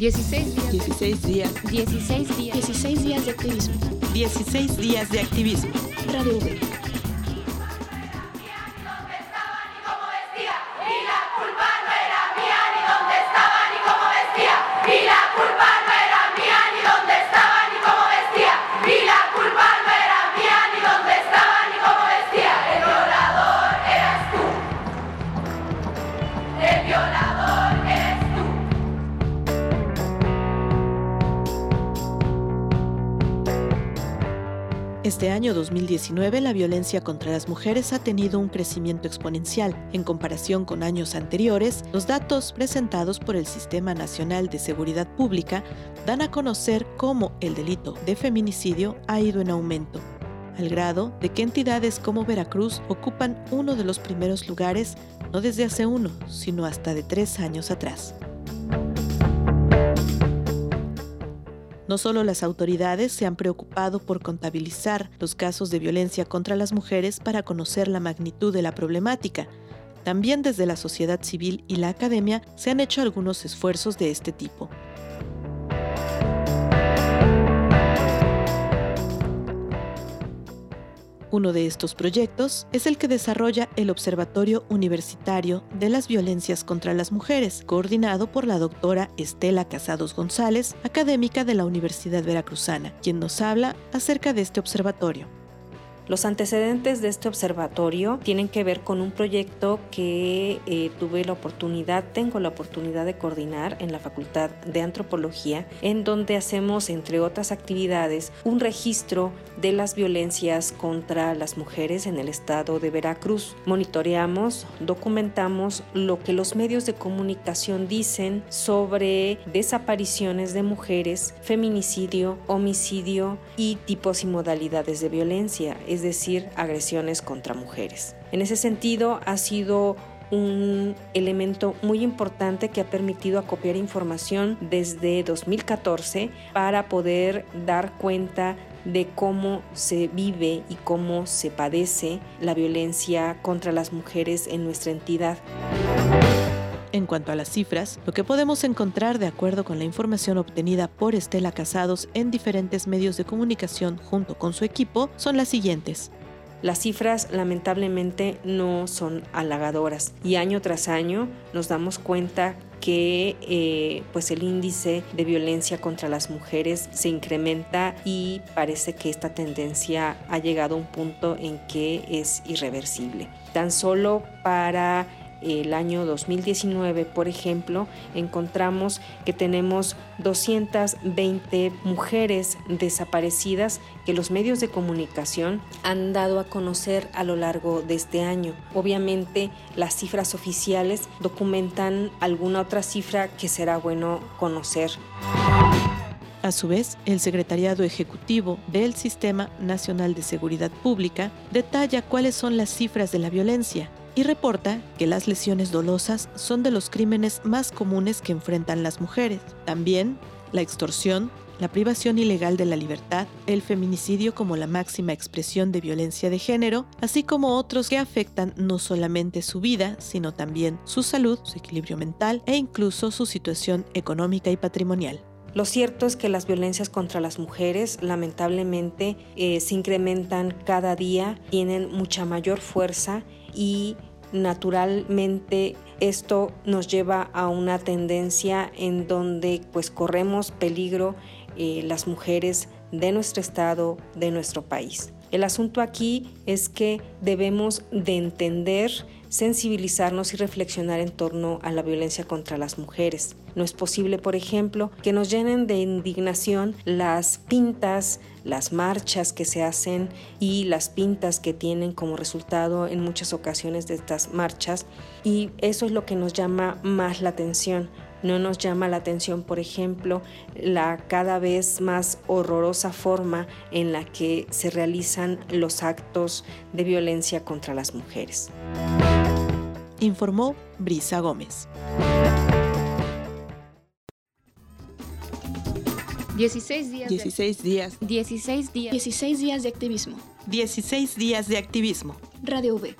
16 días. 16 días. 16 días. 16 días de activismo. 16 días de activismo. Radio V. Este año 2019 la violencia contra las mujeres ha tenido un crecimiento exponencial. En comparación con años anteriores, los datos presentados por el Sistema Nacional de Seguridad Pública dan a conocer cómo el delito de feminicidio ha ido en aumento, al grado de que entidades como Veracruz ocupan uno de los primeros lugares no desde hace uno, sino hasta de tres años atrás. No solo las autoridades se han preocupado por contabilizar los casos de violencia contra las mujeres para conocer la magnitud de la problemática, también desde la sociedad civil y la academia se han hecho algunos esfuerzos de este tipo. Uno de estos proyectos es el que desarrolla el Observatorio Universitario de las Violencias contra las Mujeres, coordinado por la doctora Estela Casados González, académica de la Universidad Veracruzana, quien nos habla acerca de este observatorio. Los antecedentes de este observatorio tienen que ver con un proyecto que eh, tuve la oportunidad, tengo la oportunidad de coordinar en la Facultad de Antropología, en donde hacemos, entre otras actividades, un registro de las violencias contra las mujeres en el estado de Veracruz. Monitoreamos, documentamos lo que los medios de comunicación dicen sobre desapariciones de mujeres, feminicidio, homicidio y tipos y modalidades de violencia decir, agresiones contra mujeres. En ese sentido, ha sido un elemento muy importante que ha permitido acopiar información desde 2014 para poder dar cuenta de cómo se vive y cómo se padece la violencia contra las mujeres en nuestra entidad. En cuanto a las cifras, lo que podemos encontrar de acuerdo con la información obtenida por Estela Casados en diferentes medios de comunicación junto con su equipo son las siguientes. Las cifras lamentablemente no son halagadoras y año tras año nos damos cuenta que eh, pues el índice de violencia contra las mujeres se incrementa y parece que esta tendencia ha llegado a un punto en que es irreversible. Tan solo para el año 2019, por ejemplo, encontramos que tenemos 220 mujeres desaparecidas que los medios de comunicación han dado a conocer a lo largo de este año. Obviamente las cifras oficiales documentan alguna otra cifra que será bueno conocer. A su vez, el Secretariado Ejecutivo del Sistema Nacional de Seguridad Pública detalla cuáles son las cifras de la violencia y reporta que las lesiones dolosas son de los crímenes más comunes que enfrentan las mujeres. También la extorsión, la privación ilegal de la libertad, el feminicidio como la máxima expresión de violencia de género, así como otros que afectan no solamente su vida, sino también su salud, su equilibrio mental e incluso su situación económica y patrimonial. Lo cierto es que las violencias contra las mujeres lamentablemente eh, se incrementan cada día, tienen mucha mayor fuerza y naturalmente esto nos lleva a una tendencia en donde pues corremos peligro eh, las mujeres de nuestro estado, de nuestro país. El asunto aquí es que debemos de entender, sensibilizarnos y reflexionar en torno a la violencia contra las mujeres. No es posible, por ejemplo, que nos llenen de indignación las pintas, las marchas que se hacen y las pintas que tienen como resultado en muchas ocasiones de estas marchas y eso es lo que nos llama más la atención no nos llama la atención, por ejemplo, la cada vez más horrorosa forma en la que se realizan los actos de violencia contra las mujeres. Informó Brisa Gómez. 16 días. 16 días. 16 días. 16 días de activismo. 16 días de activismo. Radio V.